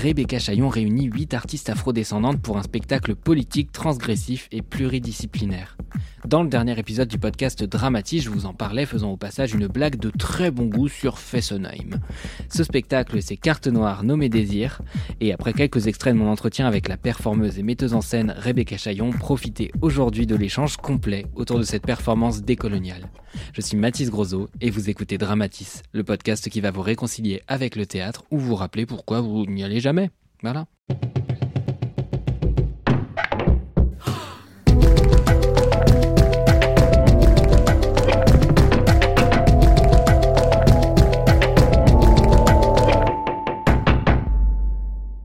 Rebecca Chaillon réunit 8 artistes afrodescendantes pour un spectacle politique transgressif et pluridisciplinaire. Dans le dernier épisode du podcast Dramatis, je vous en parlais, faisant au passage une blague de très bon goût sur Fessenheim. Ce spectacle, c'est Carte Noire nommée Désir, et après quelques extraits de mon entretien avec la performeuse et metteuse en scène Rebecca Chaillon, profitez aujourd'hui de l'échange complet autour de cette performance décoloniale. Je suis Mathis Grosot et vous écoutez Dramatis, le podcast qui va vous réconcilier avec le théâtre ou vous rappeler pourquoi vous n'y allez jamais. Voilà.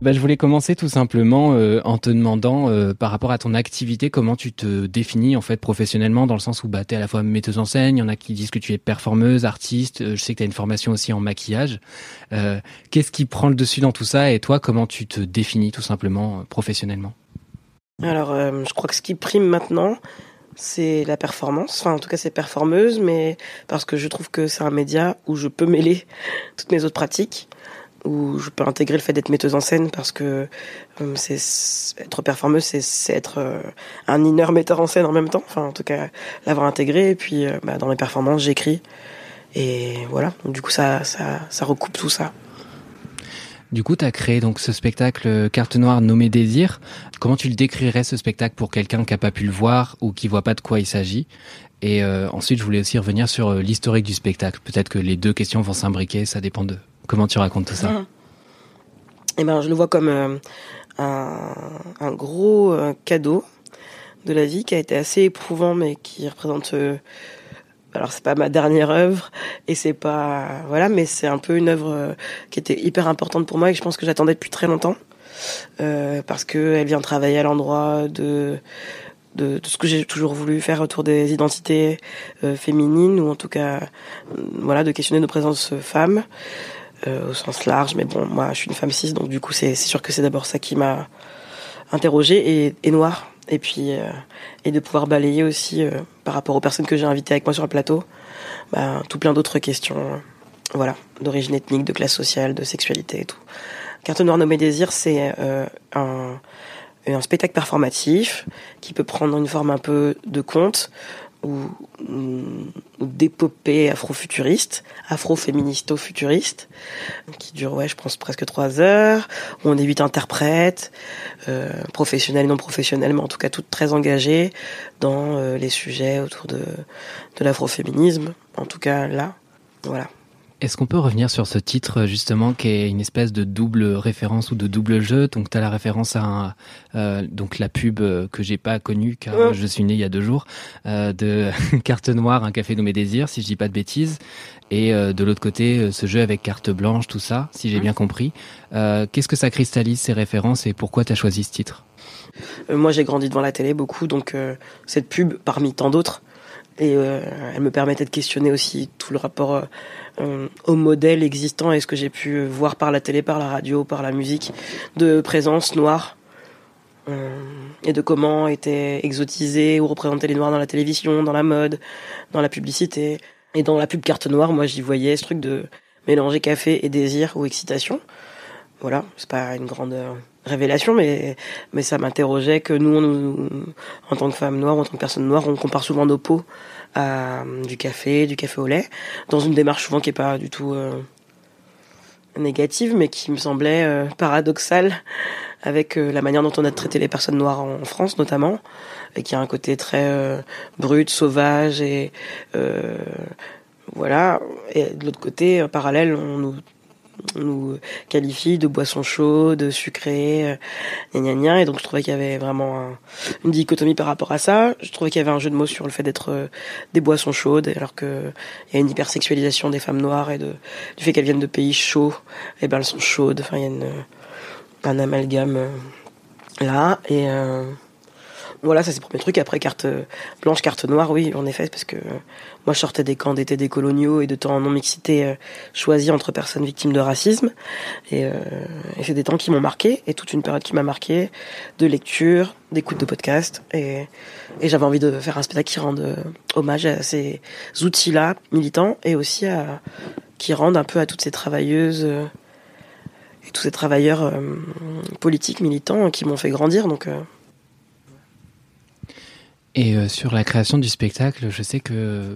Bah, je voulais commencer tout simplement euh, en te demandant euh, par rapport à ton activité comment tu te définis en fait professionnellement dans le sens où bah, tu es à la fois metteuse en scène, il y en a qui disent que tu es performeuse, artiste, euh, je sais que tu as une formation aussi en maquillage. Qu'est-ce qui prend le dessus dans tout ça et toi comment tu te définis tout simplement professionnellement? Alors je crois que ce qui prime maintenant c'est la performance, enfin en tout cas c'est performeuse, mais parce que je trouve que c'est un média où je peux mêler toutes mes autres pratiques où je peux intégrer le fait d'être metteuse en scène parce que euh, c'est être performeuse, c'est être euh, un inner metteur en scène en même temps. Enfin, en tout cas, l'avoir intégré. Et puis, euh, bah, dans les performances, j'écris. Et voilà. Donc, du coup, ça, ça, recoupe tout ça. Du coup, tu as créé donc ce spectacle Carte Noire nommé Désir. Comment tu le décrirais ce spectacle pour quelqu'un qui n'a pas pu le voir ou qui voit pas de quoi il s'agit? Et ensuite, je voulais aussi revenir sur l'historique du spectacle. Peut-être que les deux questions vont s'imbriquer, ça dépend de Comment tu racontes tout ça et eh ben, je le vois comme euh, un, gros euh, cadeau de la vie qui a été assez éprouvant, mais qui représente. Euh, alors c'est pas ma dernière œuvre et c'est pas voilà, mais c'est un peu une œuvre qui était hyper importante pour moi et que je pense que j'attendais depuis très longtemps parce que elle vient travailler à l'endroit de de, ce que j'ai toujours voulu faire autour des identités féminines ou en tout cas voilà de questionner nos présences femmes euh, au sens large. Mais bon, moi, je suis une femme cis, donc du coup, c'est sûr que c'est d'abord ça qui m'a interrogée et, et noire. Et puis, euh, et de pouvoir balayer aussi euh, par rapport aux personnes que j'ai invitées avec moi sur le plateau, bah, tout plein d'autres questions, voilà, d'origine ethnique, de classe sociale, de sexualité et tout. Carte noire nommée désir, c'est un, un spectacle performatif qui peut prendre une forme un peu de conte ou, ou d'épopée afro-futuriste, afro-féministo-futuriste, qui dure, je pense presque trois heures, où on est huit interprètes, euh, professionnels, non professionnels, mais en tout cas toutes très engagées dans euh, les sujets autour de, de l'afroféminisme, en tout cas là, voilà. Est-ce qu'on peut revenir sur ce titre justement qui est une espèce de double référence ou de double jeu? Donc tu as la référence à euh, donc la pub euh, que j'ai pas connue car je suis né il y a deux jours euh, de carte noire, un café nommé désir si je dis pas de bêtises. Et de l'autre côté ce jeu avec carte blanche tout ça si j'ai bien compris. Qu'est-ce que ça cristallise ces références et pourquoi tu as choisi ce titre? Moi j'ai grandi devant la télé beaucoup donc cette pub parmi tant d'autres et elle me permettait de questionner aussi tout le rapport euh, au modèle existant et ce que j'ai pu voir par la télé, par la radio, par la musique, de présence noire euh, et de comment étaient exotisés ou représentés les noirs dans la télévision, dans la mode, dans la publicité. Et dans la pub carte noire, moi j'y voyais ce truc de mélanger café et désir ou excitation. Voilà, c'est pas une grande euh, révélation, mais, mais ça m'interrogeait que nous, en tant que femmes noires, en tant que personnes noires, on compare souvent nos peaux à du café, du café au lait, dans une démarche souvent qui est pas du tout euh, négative, mais qui me semblait euh, paradoxale avec euh, la manière dont on a traité les personnes noires en, France notamment, et qui a un côté très brut, sauvage et voilà. Et de l'autre côté, parallèle, on nous nous qualifie de boisson chaude, sucrée, euh, gna gna. Et donc je trouvais qu'il y avait vraiment une dichotomie par rapport à ça. Je trouvais qu'il y avait un jeu de mots sur le fait d'être euh, des boissons chaudes, alors que il y a une hypersexualisation des femmes noires et du fait qu'elles viennent de pays chauds, et eh ben elles sont chaudes. Enfin, il y a une, un amalgame euh, là. Et voilà, ça c'est le premier truc. Après, carte blanche, carte noire, oui, en effet, parce que moi je sortais des camps d'été des coloniaux et de temps en non-mixité euh, choisis entre personnes victimes de racisme. Et, euh, c'est des temps qui m'ont marqué, et toute une période qui m'a marqué, de lecture, d'écoute de podcast. Et, et j'avais envie de faire un spectacle qui rende euh, hommage à ces outils-là, militants, et aussi à, qui rendent un peu à toutes ces travailleuses euh, et tous ces travailleurs euh, politiques, militants, qui m'ont fait grandir. Donc et euh, sur la création du spectacle, je sais que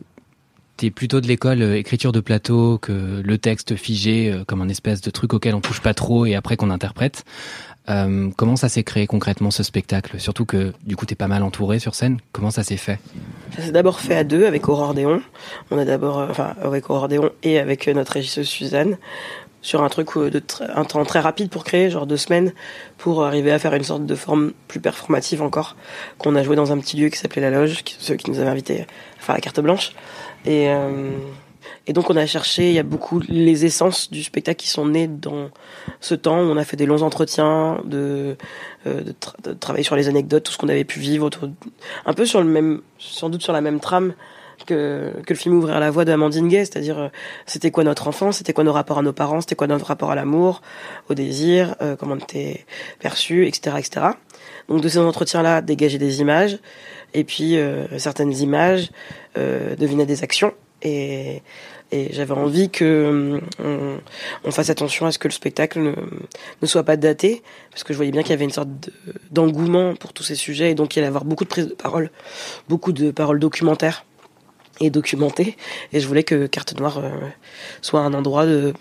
tu es plutôt de l'école euh, écriture de plateau que le texte figé euh, comme un espèce de truc auquel on touche pas trop et après qu'on interprète. Comment ça s'est créé concrètement ce spectacle? Surtout que du coup t'es pas mal entouré sur scène. Comment ça s'est fait? Ça s'est d'abord fait à deux avec Aurore Déon. On a d'abord, enfin avec Aurore Déon et avec notre régisseuse Suzanne sur un truc de un temps très rapide pour créer, genre deux semaines, pour arriver à faire une sorte de forme plus performative encore, qu'on a joué dans un petit lieu qui s'appelait La Loge, ceux qui nous avaient invités à faire la carte blanche. Et, euh, et donc on a cherché, il y a beaucoup les essences du spectacle qui sont nées dans ce temps où on a fait des longs entretiens, de, euh, de travailler sur les anecdotes, tout ce qu'on avait pu vivre, autour, un peu sur le même, sans doute sur la même trame que, que le film Ouvrir la voie de Amandine Gay, c'est-à-dire euh, c'était quoi notre enfance, c'était quoi nos rapports à nos parents, c'était quoi notre rapport à l'amour, au désir, euh, comment on était perçu, etc., etc. Donc de ces entretiens-là, dégager des images, et puis euh, certaines images euh, devinaient des actions, et, et j'avais envie que on, on, fasse attention à ce que le spectacle ne, ne soit pas daté, parce que je voyais bien qu'il y avait une sorte d'engouement pour tous ces sujets, et donc il allait y avoir beaucoup de prises de parole, beaucoup de paroles documentaires et documenté. Et je voulais que Carte Noire euh, soit un endroit de,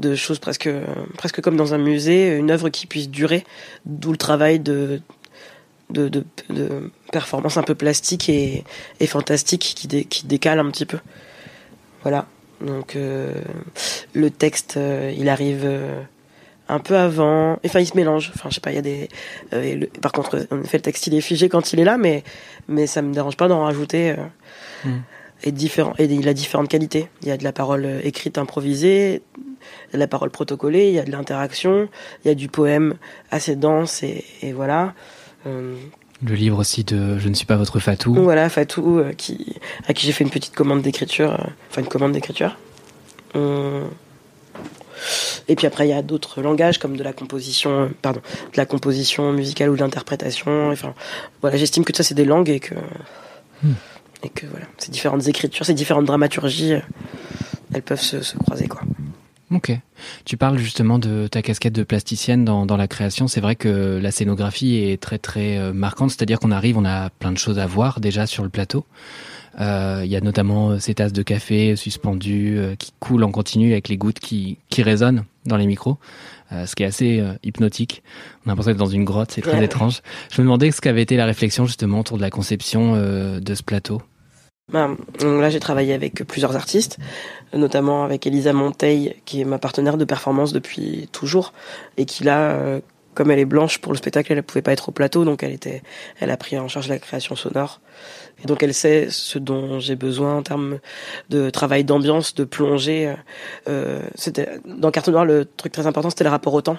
de choses presque, presque comme dans un musée, une œuvre qui puisse durer, d'où le travail de, de, de, performance un peu plastique et, et fantastique qui, dé, qui décale un petit peu. Voilà. Donc euh, le texte, euh, il arrive un peu avant. Enfin, il se mélange. Enfin, je sais pas. Il y a des. Par contre, en effet, le texte il est figé quand il est là, mais mais ça me dérange pas d'en rajouter. Mm est différent et il a différentes qualités. Il y a de la parole écrite improvisée, de la parole protocolée, il y a de l'interaction, il y a du poème assez dense et, et voilà. Euh, le livre aussi de Je ne suis pas votre Fatou. Voilà, Fatou, euh, qui, à qui j'ai fait une petite commande d'écriture, euh, enfin une commande d'écriture. Euh, et puis après, il y a d'autres langages comme de la composition, pardon, de la composition musicale ou de l'interprétation. Enfin, voilà, j'estime que ça c'est des langues et que. Hmm et que voilà, ces différentes écritures, ces différentes dramaturgies, euh, elles peuvent se, se, croiser quoi. Ok. Tu parles justement de ta casquette de plasticienne dans, dans la création. C'est vrai que la scénographie est très très euh, marquante, c'est-à-dire qu'on arrive, on a plein de choses à voir déjà sur le plateau. Euh, il y a notamment ces tasses de café suspendues euh, qui coulent en continu avec les gouttes qui, qui résonnent dans les micros, euh, ce qui est assez hypnotique. On a l'impression d'être dans une grotte, c'est très ouais. étrange. Je me demandais ce qu'avait été la réflexion justement autour de la conception de ce plateau. Ben, là, j'ai travaillé avec plusieurs artistes, notamment avec Elisa Monteil, qui est ma partenaire de performance depuis toujours, et qui là, euh, comme elle est blanche pour le spectacle, elle ne pouvait pas être au plateau, donc elle était, elle a pris en charge la création sonore. Et donc elle sait ce dont j'ai besoin en termes de travail d'ambiance, de plongée. Euh, dans Carte Noire, le truc très important, c'était le rapport au temps.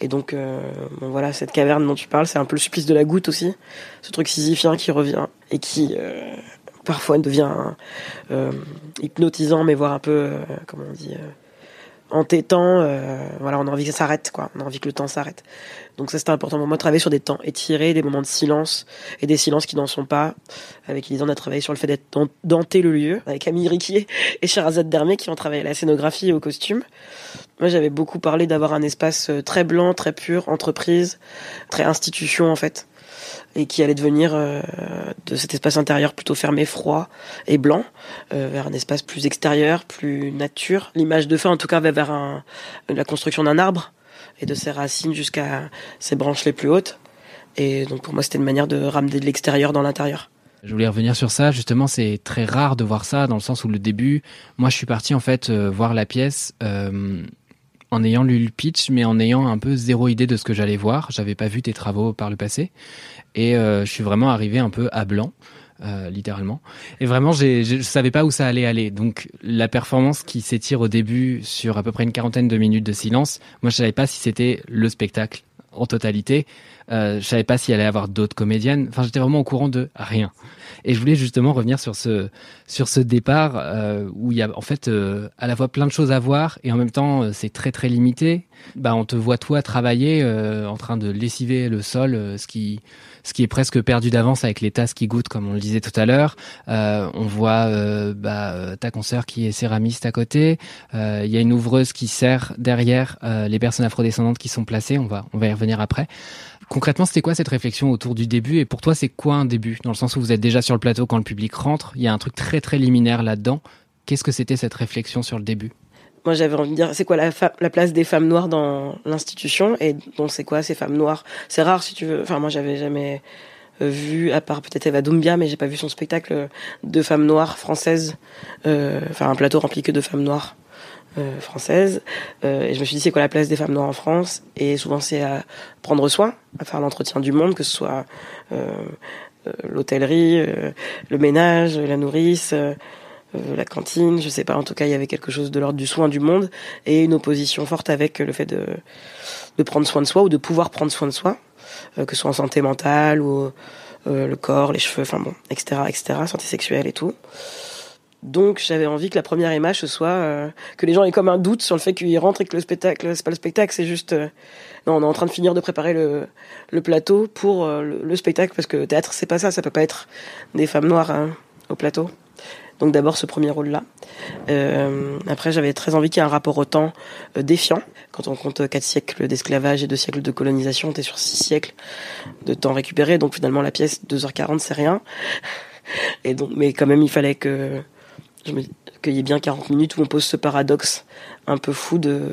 Et donc, euh, voilà, cette caverne dont tu parles, c'est un peu le supplice de la goutte aussi, ce truc sisyphien qui revient et qui parfois devient euh, hypnotisant, mais voire un peu, euh, comment on dit, euh, entêtant. Euh, voilà, on a envie que ça s'arrête, quoi. On a envie que le temps s'arrête. Donc ça, c'était important pour moi de travailler sur des temps étirés, des moments de silence et des silences qui n'en sont pas. Avec Elisa, on a travaillé sur le fait d'être denté le lieu, avec Camille Riquier et Sherazade Dermier qui ont travaillé à la scénographie et au costume. Moi, j'avais beaucoup parlé d'avoir un espace très blanc, très pur, entreprise, très institution en fait et qui allait devenir euh, de cet espace intérieur plutôt fermé, froid et blanc, euh, vers un espace plus extérieur, plus nature. L'image de fin, en tout cas, va vers la construction d'un arbre et de ses racines jusqu'à ses branches les plus hautes. Et donc pour moi, c'était une manière de ramener de l'extérieur dans l'intérieur. Je voulais revenir sur ça. Justement, c'est très rare de voir ça dans le sens où le début, moi, je suis parti en fait euh, voir la pièce. En ayant lu le pitch, mais en ayant un peu zéro idée de ce que j'allais voir. J'avais pas vu tes travaux par le passé, et euh, je suis vraiment arrivé un peu à blanc. Euh, littéralement. Et vraiment, j'ai, je savais pas où ça allait aller. Donc, la performance qui s'étire au début sur à peu près une quarantaine de minutes de silence, moi, je savais pas si c'était le spectacle en totalité. Euh, je savais pas s'il allait y avoir d'autres comédiennes. Enfin, j'étais vraiment au courant de rien. Et je voulais justement revenir sur ce sur ce départ euh, où il y a en fait euh, à la fois plein de choses à voir et en même temps c'est très très limité. Bah, on te voit toi travailler en train de lessiver le sol, ce qui ce qui est presque perdu d'avance avec les tasses qui goûtent, comme on le disait tout à l'heure. Euh, on voit euh, bah, ta consoeur qui est céramiste à côté. Euh, il y a une ouvreuse qui sert derrière les personnes afrodescendantes qui sont placées. On va, on va y revenir après. Concrètement, c'était quoi cette réflexion autour du début Et pour toi, c'est quoi un début? Dans le sens où vous êtes déjà sur le plateau quand le public rentre, il y a un truc très très liminaire là-dedans. Qu'est-ce que c'était cette réflexion sur le début? Moi j'avais envie de dire c'est quoi la, la, place des femmes noires dans l'institution? Et donc c'est quoi ces femmes noires? C'est rare si tu veux. Enfin moi j'avais jamais euh, vu à part peut-être Eva Doumbia mais j'ai pas vu son spectacle de femmes noires françaises euh, enfin un plateau rempli que de femmes noires euh, françaises. Euh, et je me suis dit c'est quoi la place des femmes noires en France? Et souvent c'est à prendre soin à faire l'entretien du monde que ce soit euh, l'hôtellerie le ménage la nourrice euh, la cantine, je sais pas. En tout cas, il y avait quelque chose de l'ordre du soin du monde et une opposition forte avec le fait de, prendre soin de soi ou de pouvoir prendre soin de soi, euh, que ce soit en santé mentale ou euh, le corps, les cheveux, enfin bon, etc., etc., santé sexuelle et tout. Donc j'avais envie que la première image ce soit que les gens aient comme un doute sur le fait qu'ils rentrent et que le spectacle c'est pas le spectacle c'est juste non on est en train de finir de préparer le, plateau pour le, le, spectacle parce que le théâtre c'est pas ça ça peut pas être des femmes noires hein, au plateau donc d'abord ce premier rôle-là. Euh, après, j'avais très envie qu'il y ait un rapport au temps euh, défiant. Quand on compte quatre siècles d'esclavage et deux siècles de colonisation, on était sur six siècles de temps récupéré. Donc finalement, la pièce 2h40, c'est rien. Mais quand même, il fallait que qu'il y ait bien 40 minutes où on pose ce paradoxe un peu fou de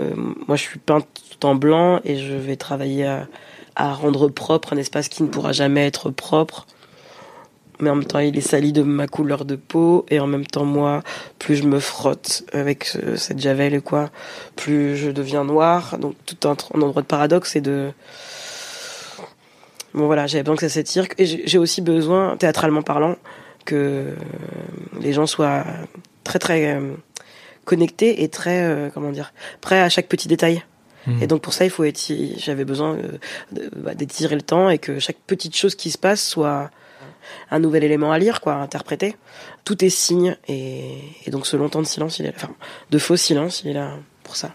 euh, moi je suis peinte tout en blanc et je vais travailler à rendre propre un espace qui ne pourra jamais être propre mais en même temps il est sali de ma couleur de peau. Et en même temps moi plus je me frotte avec cette javel et quoi plus je deviens noir donc tout un, un endroit de paradoxe et de bon voilà j'avais besoin que ça s'étire. Et j'ai aussi besoin théâtralement parlant que les gens soient très très euh, connectés et très euh, comment dire prêts à chaque petit détail. Mmh. et donc pour ça il faut j'avais besoin euh, bah, d'étirer le temps et que chaque petite chose qui se passe soit un nouvel élément à lire, quoi, à interpréter. Tout est signe et, donc ce long temps de silence, il est, enfin, de faux silence, il est là pour ça.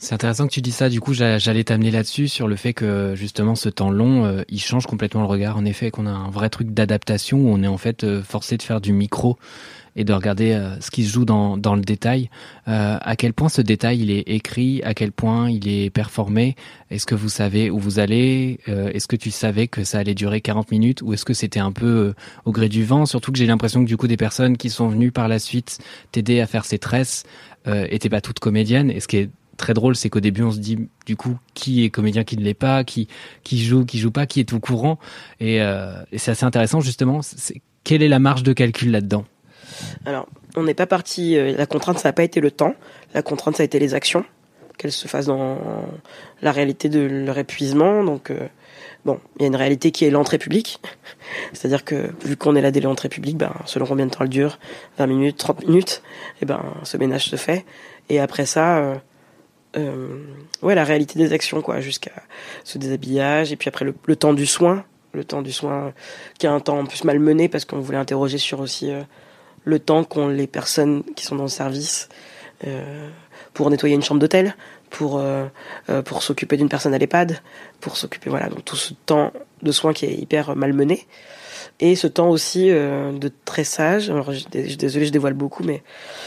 C'est intéressant que tu dis ça. Du coup, j'allais t'amener là-dessus sur le fait que justement ce temps long, euh, il change complètement le regard. En effet, qu'on a un vrai truc d'adaptation où on est en fait euh, forcé de faire du micro et de regarder euh, ce qui se joue dans, le détail. À quel point ce détail il est écrit, à quel point il est performé? Est-ce que vous savez où vous allez? Est-ce que tu savais que ça allait durer 40 minutes ou est-ce que c'était un peu au gré du vent? Surtout que j'ai l'impression que du coup des personnes qui sont venues par la suite t'aider à faire ces tresses euh, pas toutes comédiennes. Et ce qui est très drôle, c'est qu'au début on se dit du coup qui est comédien, qui ne l'est pas, qui qui joue, qui joue pas, qui est au courant. Et, euh, c'est assez intéressant justement. C'est, quelle est la marge de calcul là-dedans? Alors, on n'est pas parti. Euh, la contrainte, ça n'a pas été le temps. La contrainte, ça a été les actions, qu'elles se fassent dans la réalité de leur épuisement. Donc, euh, bon, il y a une réalité qui est l'entrée publique. C'est-à-dire que, vu qu'on est là dès l'entrée publique, ben, selon combien de temps elle dure, 20 minutes, 30 minutes, et ben, ce ménage se fait. Et après ça, ouais, la réalité des actions, quoi, jusqu'à ce déshabillage, et puis après le, temps du soin, le temps du soin, qui a un temps en plus malmené, parce qu'on voulait interroger sur aussi euh, le temps qu'ont les personnes qui sont dans le service euh, pour nettoyer une chambre d'hôtel, pour euh, euh, pour s'occuper d'une personne à l'EHPAD, pour s'occuper voilà donc tout ce temps de soins qui est hyper malmené et ce temps aussi euh, de tressage. Alors je, désolé, je dévoile beaucoup, mais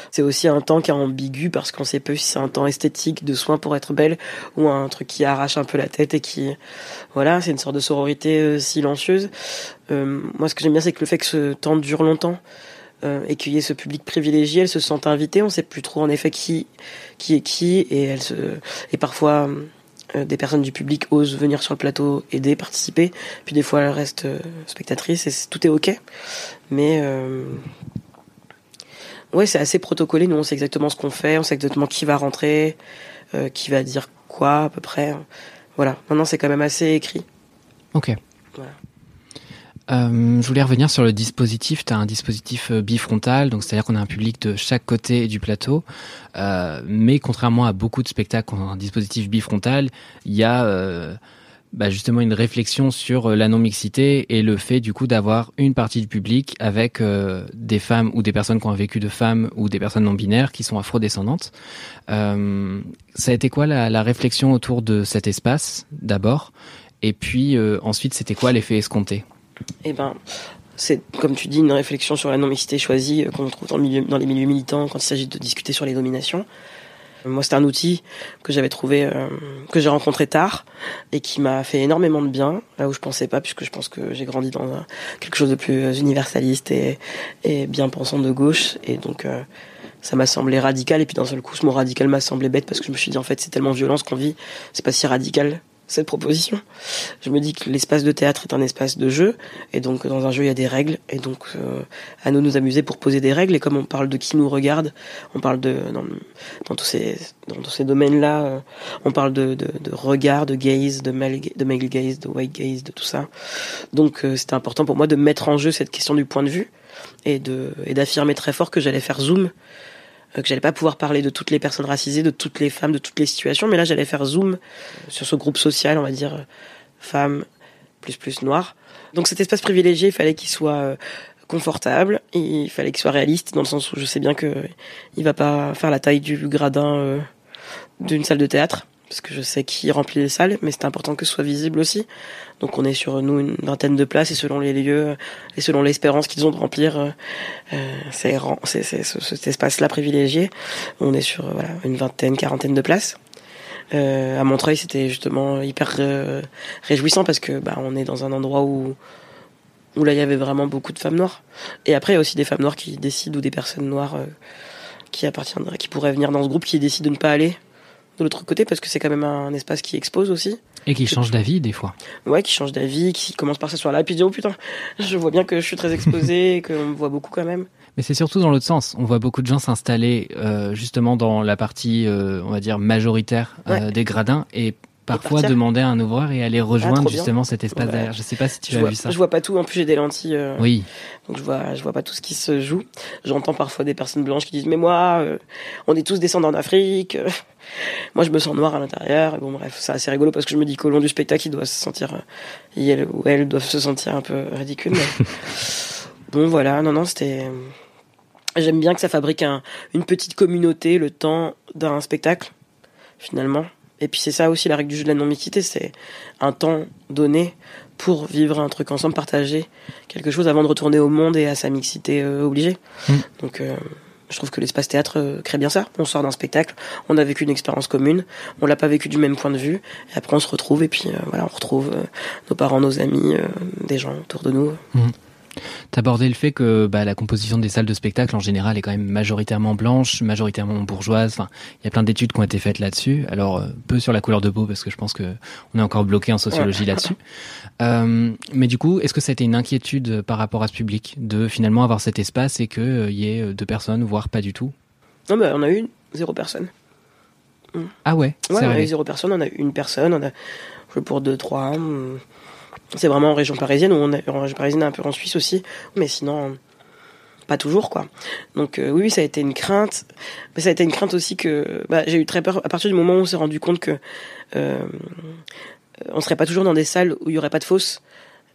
c'est aussi un temps qui est ambigu parce qu'on sait peu si c'est un temps esthétique de soins pour être belle ou un truc qui arrache un peu la tête et qui voilà, c'est une sorte de sororité silencieuse. Moi, ce que j'aime bien, c'est que le fait que ce temps dure longtemps et qu'il y ait ce public privilégié, elles se sentent invitées. On sait plus trop en effet qui qui est qui et elles se et parfois euh, des personnes du public osent venir sur le plateau aider, participer, puis des fois elles restent euh, spectatrices et tout est ok. Mais ouais, c'est assez protocolé. Nous, on sait exactement ce qu'on fait, on sait exactement qui va rentrer, euh, qui va dire quoi à peu près. Voilà. Maintenant, c'est quand même assez écrit. Ok. Voilà. Euh, je voulais revenir sur le dispositif. Tu as un dispositif euh, bifrontal, donc c'est-à-dire qu'on a un public de chaque côté du plateau. Euh, mais contrairement à beaucoup de spectacles qui ont un dispositif bifrontal, il y a bah, justement une réflexion sur la non-mixité et le fait du coup d'avoir une partie du public avec des femmes ou des personnes qui ont vécu de femmes ou des personnes non binaires qui sont afrodescendantes. Euh, ça a été quoi la, réflexion autour de cet espace d'abord? Et puis ensuite c'était quoi l'effet escompté? Eh ben, c'est comme tu dis une réflexion sur la non-mixité choisie euh, qu'on trouve dans, le milieu, dans les milieux militants quand il s'agit de discuter sur les dominations. Euh, Moi, c'est un outil que j'avais trouvé, euh, que j'ai rencontré tard et qui m'a fait énormément de bien, là où je pensais pas, puisque je pense que j'ai grandi dans quelque chose de plus universaliste et, bien pensant de gauche, et donc ça m'a semblé radical. Et puis d'un seul coup, ce mot radical m'a semblé bête parce que je me suis dit en fait c'est tellement violent ce qu'on vit, c'est pas si radical cette proposition. Je me dis que l'espace de théâtre est un espace de jeu, et donc dans un jeu il y a des règles, et donc euh, à nous nous amuser pour poser des règles. Et comme on parle de qui nous regarde, on parle de dans, dans tous ces dans tous ces domaines-là, euh, on parle de, de, regard, de gaze, de male, gaze, de white gaze, de tout ça. Donc euh, c'était important pour moi de mettre en jeu cette question du point de vue et de et d'affirmer très fort que j'allais faire zoom euh, que j'allais pas pouvoir parler de toutes les personnes racisées, de toutes les femmes, de toutes les situations, mais là j'allais faire zoom sur ce groupe social, on va dire euh, femmes plus plus noires. Donc cet espace privilégié, il fallait qu'il soit euh, confortable, il fallait qu'il soit réaliste dans le sens où je sais bien que il va pas faire la taille du gradin euh, d'une salle de théâtre parce que je sais qui remplit les salles, mais c'est important que ce soit visible aussi. Donc on est sur nous une vingtaine de places et selon les lieux et selon l'espérance qu'ils ont de remplir euh, euh, cet espace-là privilégié, on est sur euh, une vingtaine, quarantaine de places. Euh, à Montreuil, c'était justement hyper euh, réjouissant parce que bah on est dans un endroit où où là il y avait vraiment beaucoup de femmes noires. Et après il y a aussi des femmes noires qui décident ou des personnes noires euh, qui appartiendraient, qui pourraient venir dans ce groupe, qui décident de ne pas aller de l'autre côté parce que c'est quand même un espace qui expose aussi. et qui change d'avis des fois. Ouais, qui change d'avis, qui commence par s'asseoir là et puis dit oh putain, je vois bien que je suis très exposé, qu'on me voit beaucoup quand même. Mais c'est surtout dans l'autre sens. On voit beaucoup de gens s'installer euh, justement dans la partie, euh, on va dire, majoritaire euh, Ouais. des gradins et parfois demander à un ouvreur et aller rejoindre trop bien. justement cet espace Ouais. derrière. Je sais pas si tu je, as vois, vu ça. je vois pas tout, en plus j'ai des lentilles, euh, Oui, donc je vois, je vois pas tout ce qui se joue. J'entends parfois des personnes blanches qui disent mais moi, euh, on est tous descendants d'Afrique. euh, moi je me sens noir à l'intérieur. Bon bref, c'est assez rigolo parce que je me dis qu'au long du spectacle, ils doivent se sentir, ils ou elles doivent se sentir un peu ridicules. mais- bon voilà, non non, c'était. J'aime bien que ça fabrique un, une petite communauté le temps d'un spectacle, finalement. Et puis c'est ça aussi la règle du jeu de la non-mixité, c'est un temps donné pour vivre un truc ensemble, partager quelque chose avant de retourner au monde et à sa mixité euh, obligée. Mm. Donc euh, je trouve que l'espace théâtre euh, crée bien ça. On sort d'un spectacle, on a vécu une expérience commune, on l'a pas vécu du même point de vue, et après on se retrouve et puis euh, voilà, on retrouve nos parents, nos amis, des gens autour de nous. T'abordais le fait que bah, la composition des salles de spectacle en général est quand même majoritairement blanche, majoritairement bourgeoise. Enfin, il y a plein d'études qui ont été faites là-dessus. Alors euh, peu sur la couleur de peau parce que je pense que on est encore bloqué en sociologie là-dessus. Euh, mais du coup, est-ce que ça a été une inquiétude par rapport à ce public de finalement avoir cet espace et que euh, y ait deux personnes, voire pas du tout? Non, mais on a eu zéro personne. Ah ouais, on a eu zéro personne, on a eu une personne, on a joué pour deux, trois. hum. C'est vraiment en région parisienne, où on est en région parisienne, un peu en Suisse aussi, mais sinon, pas toujours, quoi. Donc euh, oui, oui, ça a été une crainte, mais ça a été une crainte aussi que bah, j'ai eu très peur à partir du moment où on s'est rendu compte que euh, on serait pas toujours dans des salles où il y aurait pas de fosse.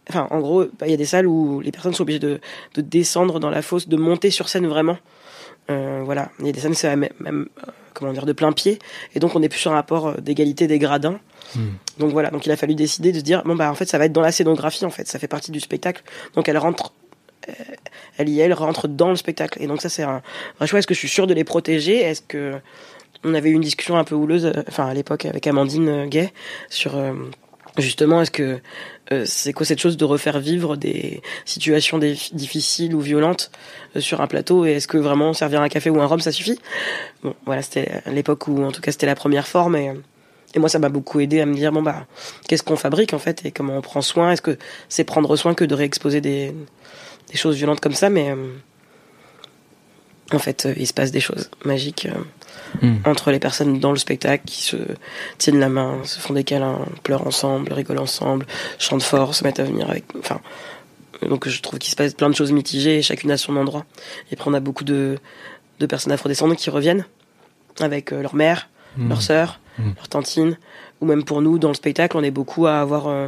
Enfin, en gros, bah, il y a des salles où les personnes sont obligées de, de descendre dans la fosse, de monter sur scène vraiment. Euh, voilà, il y a des scènes c'est même, même, euh, comment dire de plein pied, et donc on est plus sur un rapport euh, d'égalité des gradins. Hmm. Donc voilà, donc il a fallu décider de se dire bon bah en fait ça va être dans la scénographie en fait, ça fait partie du spectacle, donc elle rentre, euh, elle y est, elle rentre dans le spectacle, et donc ça c'est un vrai choix. Est-ce que je suis sûr de les protéger? Est-ce que on avait eu une discussion un peu houleuse, euh, enfin à l'époque avec Amandine euh, Gay sur justement est-ce que c'est quoi cette chose de refaire vivre des situations difficiles ou violentes sur un plateau? Et est-ce que vraiment servir un café ou un rhum ça suffit? Bon voilà c'était l'époque où en tout cas c'était la première forme et et moi, ça m'a beaucoup aidé à me dire, bon, bah, qu'est-ce qu'on fabrique, en fait, et comment on prend soin? Est-ce que c'est prendre soin que de réexposer des, des choses violentes comme ça? Mais euh, en fait, il se passe des choses magiques hmm. entre les personnes dans le spectacle qui se tiennent la main, se font des câlins, pleurent ensemble, rigolent ensemble, chantent fort, se mettent à venir avec. Enfin, donc je trouve qu'il se passe plein de choses mitigées, chacune à son endroit. Et puis on a beaucoup de, de personnes afrodescendantes qui reviennent avec leur mère, mmh. leur sœur, tantine, ou même pour nous dans le spectacle, on est beaucoup à avoir. Euh,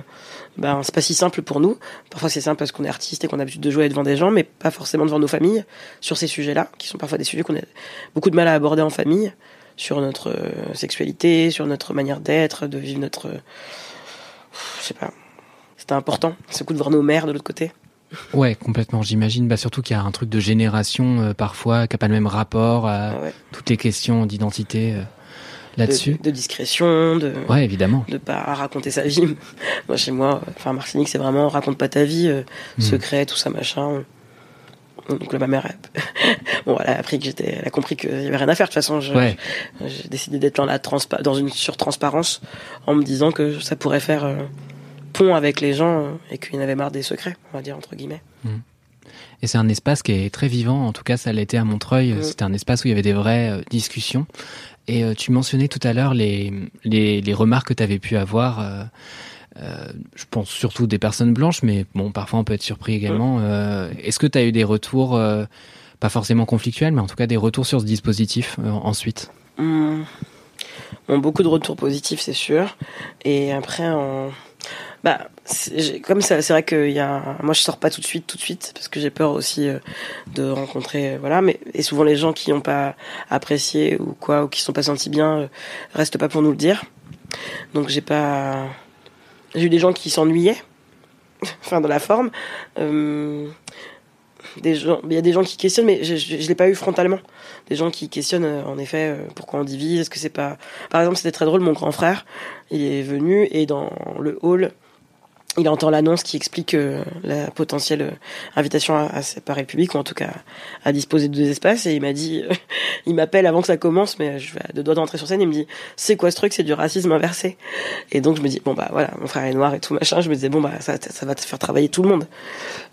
ben c'est pas si simple pour nous. Parfois c'est simple parce qu'on est artiste et qu'on a l'habitude de jouer devant des gens, mais pas forcément devant nos familles sur ces sujets-là, qui sont parfois des sujets qu'on a beaucoup de mal à aborder en famille, sur notre euh, sexualité, sur notre manière d'être, de vivre notre. je sais pas. C'était important, ce coup de voir nos mères de l'autre côté. Ouais, complètement. J'imagine, bah, surtout qu'il y a un truc de génération euh, parfois qui n'a pas le même rapport à ah toutes les questions d'identité euh, là-dessus. De, discrétion, de. Ouais, évidemment. De pas raconter sa vie. moi, chez moi, enfin Martinique, c'est vraiment raconte pas ta vie, euh, hmm. secret, tout ça, machin. Donc là, ma mère, bon, elle a appris que j'étais, elle a compris qu'il y avait rien à faire. De toute façon, j'ai décidé d'être dans la dans une surtransparence en me disant que ça pourrait faire pont avec les gens euh, et qu'il y en avait marre des secrets, on va dire entre guillemets. Mmh. Et c'est un espace qui est très vivant, en tout cas ça l'était à Montreuil, mmh. c'était un espace où il y avait des vraies euh, discussions. Et euh, tu mentionnais tout à l'heure les, les, les, remarques que tu avais pu avoir, je pense surtout des personnes blanches, mais bon, parfois on peut être surpris également. Est-ce que tu as eu des retours, pas forcément conflictuels, mais en tout cas des retours sur ce dispositif ensuite? Bon, beaucoup de retours positifs, c'est sûr. Et après, en bah, comme ça, c'est vrai que y a, moi je sors pas tout de suite, tout de suite, parce que j'ai peur aussi euh, de rencontrer, euh, voilà. Mais et souvent les gens qui n'ont pas apprécié ou quoi, ou qui sont pas sentis bien, euh, restent pas pour nous le dire. Donc j'ai pas, j'ai eu des gens qui s'ennuyaient, enfin dans la forme. des gens, il y a des gens qui questionnent, mais je, je, l'ai pas eu frontalement. Des gens qui questionnent, en effet, pourquoi on divise, est-ce que c'est pas, par exemple, c'était très drôle, mon grand frère, il est venu et dans le hall, il entend l'annonce qui explique euh, la potentielle euh, invitation à, à séparer le public, ou en tout cas à disposer de deux espaces. Et il m'a dit, il m'appelle avant que ça commence, mais je vais de doigt d'entrer sur scène. Il me dit, c'est quoi ce truc? C'est du racisme inversé. Et donc je me dis, bon bah voilà, mon frère est noir et tout machin. Je me disais, bon bah ça, ça va te faire travailler tout le monde.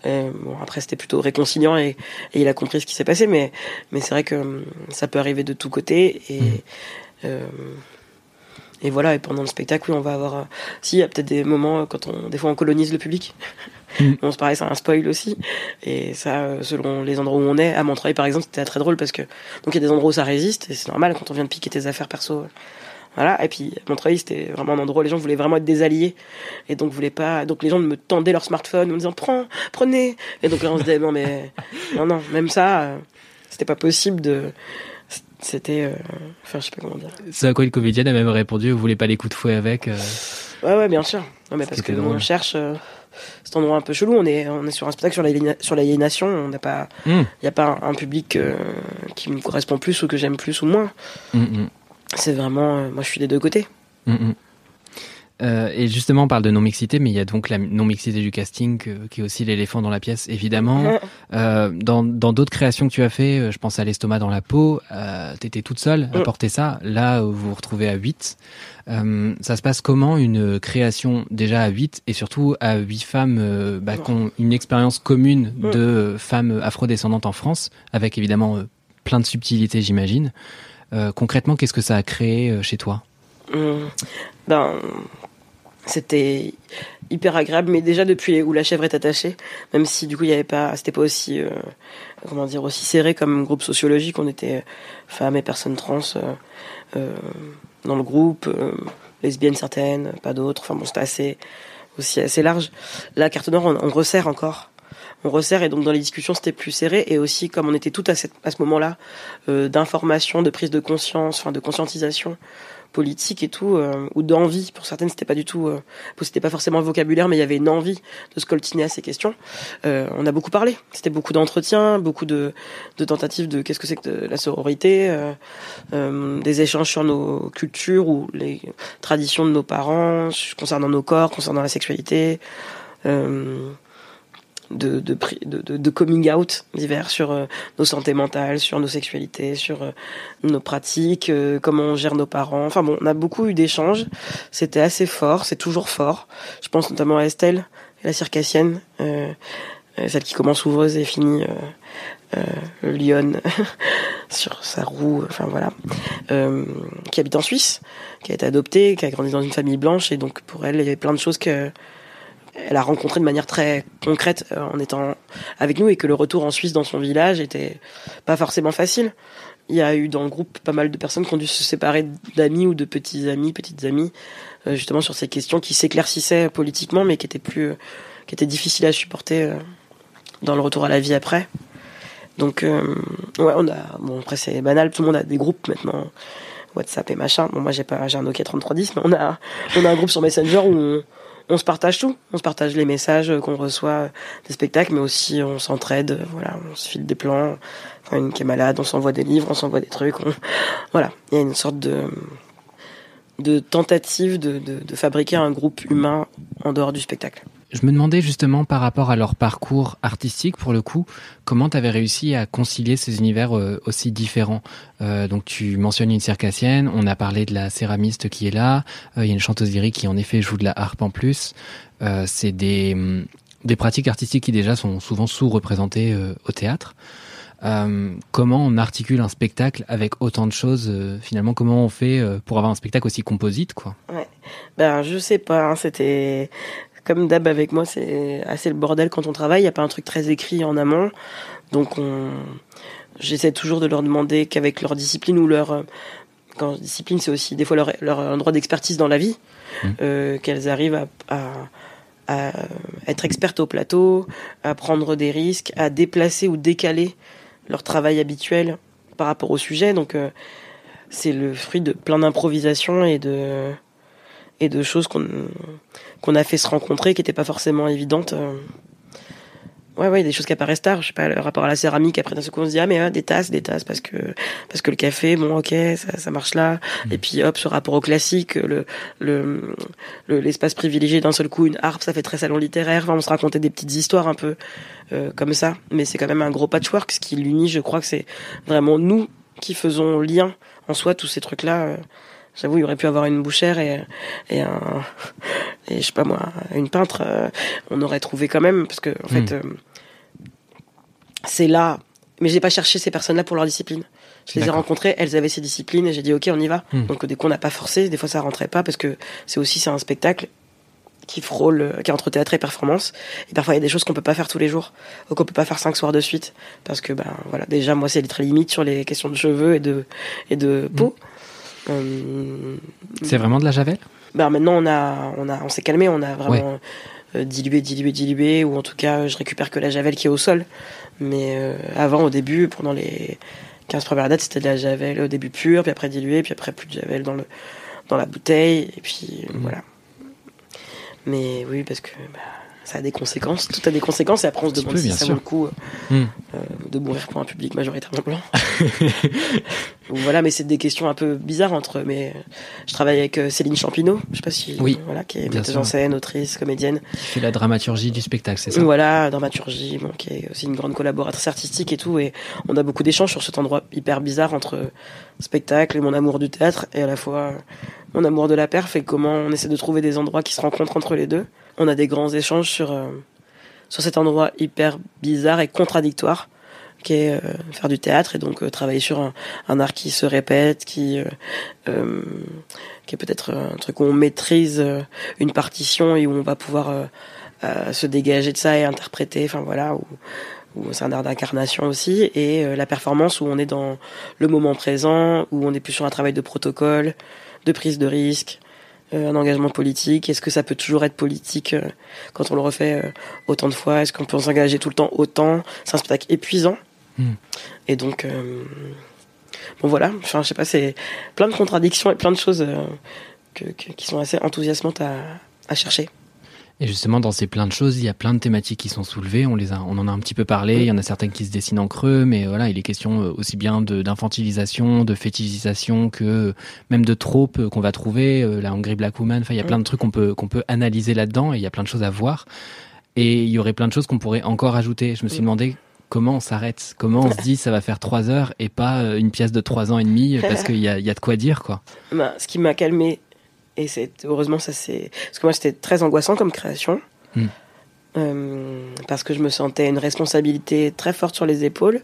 bon après c'était plutôt réconciliant et, et, il a compris ce qui s'est passé, mais mais c'est vrai que hum, ça peut arriver de tous côtés et mmh. euh, et voilà, et pendant le spectacle, oui, on va avoir. Euh, si, il y a peut-être des moments euh, quand on, des fois, on colonise le public. Mm. on se paraît, c'est un spoil aussi. Et ça, euh, selon les endroits où on est, à Montreuil, par exemple, c'était très drôle parce que donc il y a des endroits où ça résiste et c'est normal quand on vient de piquer tes affaires perso. Voilà. Et puis Montreuil, c'était vraiment un endroit où les gens voulaient vraiment être des alliés et donc voulaient pas. Donc les gens me tendaient leur smartphone en me disant prends, prenez. Et donc là, on se disait non mais non non, même ça, c'était pas possible de c'était. Euh, enfin, je sais pas comment dire. C'est à quoi une comédienne a même répondu Vous voulez pas les coups de fouet avec euh Ouais, ouais, bien sûr. Non, mais parce que on cherche euh, cet endroit un peu chelou. On est, on est sur un spectacle sur la sur l'aliénation. On n'a pas. Il hmm. n'y a pas un, public qui me correspond plus ou que j'aime plus ou moins. Hmm, hmm. C'est vraiment. moi, je suis des deux côtés. Euh, et justement, on parle de non-mixité, mais il y a donc la non-mixité du casting qui est aussi l'éléphant dans la pièce, évidemment. Euh, dans d'autres créations que tu as fait, euh, je pense à l'estomac dans la peau, euh, t'étais toute seule à porter ça. Là, vous vous retrouvez à 8. Euh, ça se passe comment une création déjà à 8 et surtout à 8 femmes bah, qui ont une expérience commune de femmes afrodescendantes en France, avec évidemment plein de subtilités, j'imagine. concrètement, qu'est-ce que ça a créé chez toi? Ben, c'était hyper agréable, mais déjà depuis où la chèvre est attachée, même si du coup il y avait pas, c'était pas aussi, euh, comment dire, aussi serré comme groupe sociologique. On était femmes et personnes trans euh, euh, dans le groupe, lesbiennes certaines, pas d'autres. Enfin bon, c'était assez aussi assez large. La carte noire, on, resserre encore. On resserre et donc dans les discussions c'était plus serré et aussi comme on était tout à, à ce moment-là d'information, de prise de conscience, enfin de conscientisation politique et tout, euh, ou d'envie. Pour certaines, c'était pas du tout, euh, c'était pas forcément le vocabulaire, mais il y avait une envie de se coltiner à ces questions. Euh, on a beaucoup parlé. C'était beaucoup d'entretiens, beaucoup de, de, tentatives de qu'est-ce que c'est que la sororité, des échanges sur nos cultures ou les traditions de nos parents concernant nos corps, concernant la sexualité de, de, de, de coming out divers sur euh, nos santé mentales, sur nos sexualités, sur euh, nos pratiques, euh, comment on gère nos parents. Enfin bon, on a beaucoup eu d'échanges. C'était assez fort, c'est toujours fort. Je pense notamment à Estelle, la circassienne, celle qui commence ouvreuse et finit lionne sur sa roue, enfin voilà, qui habite en Suisse, qui a été adoptée, qui a grandi dans une famille blanche et donc pour elle il y avait plein de choses que elle a rencontré de manière très concrète en étant avec nous et que le retour en Suisse dans son village était pas forcément facile. Il y a eu dans le groupe pas mal de personnes qui ont dû se séparer d'amis ou de petits amis, petites amies, euh, justement sur ces questions qui s'éclaircissaient politiquement, mais qui étaient plus, qui étaient difficiles à supporter euh, dans le retour à la vie après. Donc, euh, ouais, on a, bon après c'est banal, tout le monde a des groupes maintenant, WhatsApp et machin. Bon, moi j'ai pas, j'ai un Nokia 3310, mais on a, on a un groupe sur Messenger où on, on se partage tout. On se partage les messages qu'on reçoit des spectacles, mais aussi on s'entraide. Voilà, on se file des plans. Quand une qui est malade, on s'envoie des livres, on s'envoie des trucs. Voilà, il y a une sorte de tentative de fabriquer un groupe humain en dehors du spectacle. Je me demandais justement par rapport à leur parcours artistique, pour le coup, comment tu avais réussi à concilier ces univers euh, aussi différents. Euh, donc tu mentionnes une circassienne, on a parlé de la céramiste qui est là, euh, il y a une chanteuse lyrique qui en effet joue de la harpe en plus. Euh, c'est des, hum, des pratiques artistiques qui déjà sont souvent sous-représentées au théâtre. Euh, comment on articule un spectacle avec autant de choses Finalement, comment on fait pour avoir un spectacle aussi composite, quoi? Ouais. Ben, je sais pas. Hein, C'était comme d'hab avec moi, c'est assez le bordel quand on travaille. Il n'y a pas un truc très écrit en amont. Donc, on... j'essaie toujours de leur demander qu'avec leur discipline ou leur. Quand discipline, c'est aussi des fois leur, leur endroit d'expertise dans la vie, mmh. euh, qu'elles arrivent à, à, à, être expertes au plateau, à prendre des risques, à déplacer ou décaler leur travail habituel par rapport au sujet. Donc, euh, c'est le fruit de plein d'improvisation et de et de choses qu'on qu'on a fait se rencontrer qui n'étaient pas forcément évidentes. Euh. Ouais, ouais, des choses qui apparaissent tard. Je sais pas, le rapport à la céramique. Après, d'un seul coup, on se dit, ah, mais des tasses, des tasses, parce que, parce que le café, bon, ok, ça, ça marche là. Mmh. Et puis, hop, ce rapport au classique, le, le, l'espace privilégié d'un seul coup, une harpe, ça fait très salon littéraire. Enfin, on se racontait des petites histoires un peu, euh, comme ça. Mais c'est quand même un gros patchwork. Ce qui l'unit, je crois que c'est vraiment nous qui faisons lien en soi, tous ces trucs-là. Euh, J'avoue, il aurait pu avoir une bouchère et, et un, et je sais pas moi, une peintre. Euh, on aurait trouvé quand même, parce que, en mmh. fait, euh, c'est là. Mais j'ai pas cherché ces personnes-là pour leur discipline. Je les ai rencontrées, elles avaient ces disciplines et j'ai dit, OK, on y va. Mmh. Donc, des coup, on n'a pas forcé. Des fois, ça rentrait pas parce que c'est aussi, c'est un spectacle qui frôle, qui est entre théâtre et performance. Et parfois, il y a des choses qu'on peut pas faire tous les jours, ou qu'on peut pas faire cinq soirs de suite. Parce que, ben, voilà, déjà, moi, c'est très limite sur les questions de cheveux et de, et de peau. Mmh. Euh, c'est vraiment de la javel? Bah maintenant on a on a on s'est calmé, on a vraiment euh, dilué, dilué, dilué, ou en tout cas je récupère que la javel qui est au sol. Mais euh, avant, au début, pendant les 15 premières dates, c'était de la javel au début pure, puis après dilué, puis après plus de javel dans le dans la bouteille, et puis mmh. voilà. Mais oui, parce que bah, ça a des conséquences. Tout a des conséquences et après on se demande si ça vaut le coup euh, hmm. euh, de mourir pour un public majoritairement blanc. voilà, mais c'est des questions un peu bizarres entre. Mais je travaille avec euh, Céline Champineau, je sais pas si oui, voilà, qui est metteuse en scène, autrice, comédienne. Qui fait la dramaturgie du spectacle, c'est ça? Voilà, dramaturgie, bon, qui est aussi une grande collaboratrice artistique et tout. Et on a beaucoup d'échanges sur cet endroit hyper bizarre entre spectacle et mon amour du théâtre et à la fois mon amour de la perf et comment on essaie de trouver des endroits qui se rencontrent entre les deux on a des grands échanges sur, euh, sur cet endroit hyper bizarre et contradictoire qui est euh, faire du théâtre et donc euh, travailler sur un, art qui se répète, qui qui est peut-être un truc où on maîtrise une partition et où on va pouvoir se dégager de ça et interpréter. Enfin voilà, où, c'est un art d'incarnation aussi et la performance où on est dans le moment présent, où on est plus sur un travail de protocole, de prise de risque, un engagement politique Est-ce que ça peut toujours être politique euh, quand on le refait euh, autant de fois? Est-ce qu'on peut s'engager tout le temps autant? C'est un spectacle épuisant. Hmm. Et donc, bon voilà, enfin, je sais pas, c'est plein de contradictions et plein de choses qui sont assez enthousiasmantes à, à chercher. Et justement, dans ces plein de choses, il y a plein de thématiques qui sont soulevées. On les a, on en a un petit peu parlé. Il y en a certaines qui se dessinent en creux, mais voilà, il est question euh, aussi bien d'infantilisation, de, fétichisation que même de tropes qu'on va trouver. Euh, la Hungry Black Woman. Enfin, il y a plein de trucs qu'on peut qu'on peut analyser là-dedans et il y a plein de choses à voir. Et il y aurait plein de choses qu'on pourrait encore ajouter. Je me suis demandé comment on s'arrête, comment on se dit ça va faire trois heures et pas euh, une pièce de trois ans et demi parce qu'il y a, y a de quoi dire quoi. Ben, ce qui m'a calmé et c'est heureusement ça c'est parce que moi c'était très angoissant comme création. Mm. parce que je me sentais une responsabilité très forte sur les épaules,